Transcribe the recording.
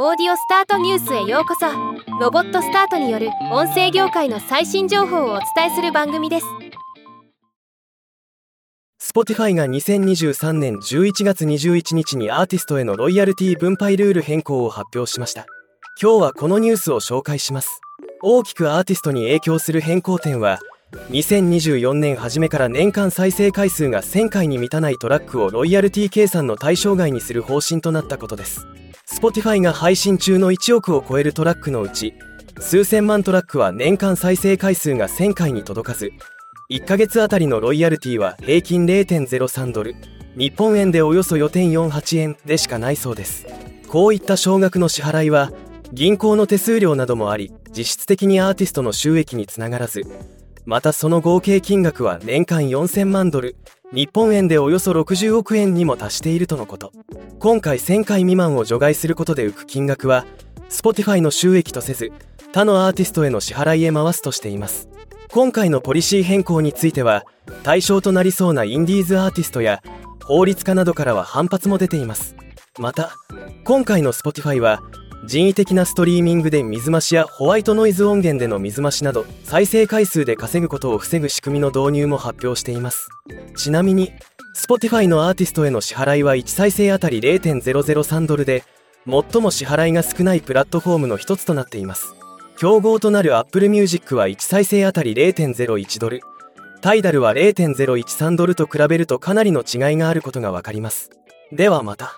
オーディオスタートニュースへようこそ。ロボットスタートによる音声業界の最新情報をお伝えする番組です。Spotify が2023年11月21日にアーティストへのロイヤルティ分配ルール変更を発表しました。今日はこのニュースを紹介します。大きくアーティストに影響する変更点は2024年初めから年間再生回数が1000回に満たないトラックをロイヤルティ計算の対象外にする方針となったことです。Spotify が配信中の1億を超えるトラックのうち数千万トラックは年間再生回数が1000回に届かず1ヶ月あたりのロイヤルティは平均0.03ドル日本円でおよそ4.48円でしかないそうです。こういった少額の支払いは銀行の手数料などもあり実質的にアーティストの収益につながらずまたその合計金額は年間4000万ドル日本円でおよそ60億円にも達しているとのこと。今回1000回未満を除外することで浮く金額は Spotify の収益とせず他のアーティストへの支払いへ回すとしています。今回のポリシー変更については対象となりそうなインディーズアーティストや法律家などからは反発も出ています。また今回の Spotify は人為的なストリーミングで水増しやホワイトノイズ音源での水増しなど再生回数で稼ぐことを防ぐ仕組みの導入も発表しています。ちなみに Spotify のアーティストへの支払いは1再生あたり0.003ドルで最も支払いが少ないプラットフォームの一つとなっています。競合となる Apple Music は1再生あたり0.01ドル。タイダルは0.013ドルと比べるとかなりの違いがあることがわかります。ではまた。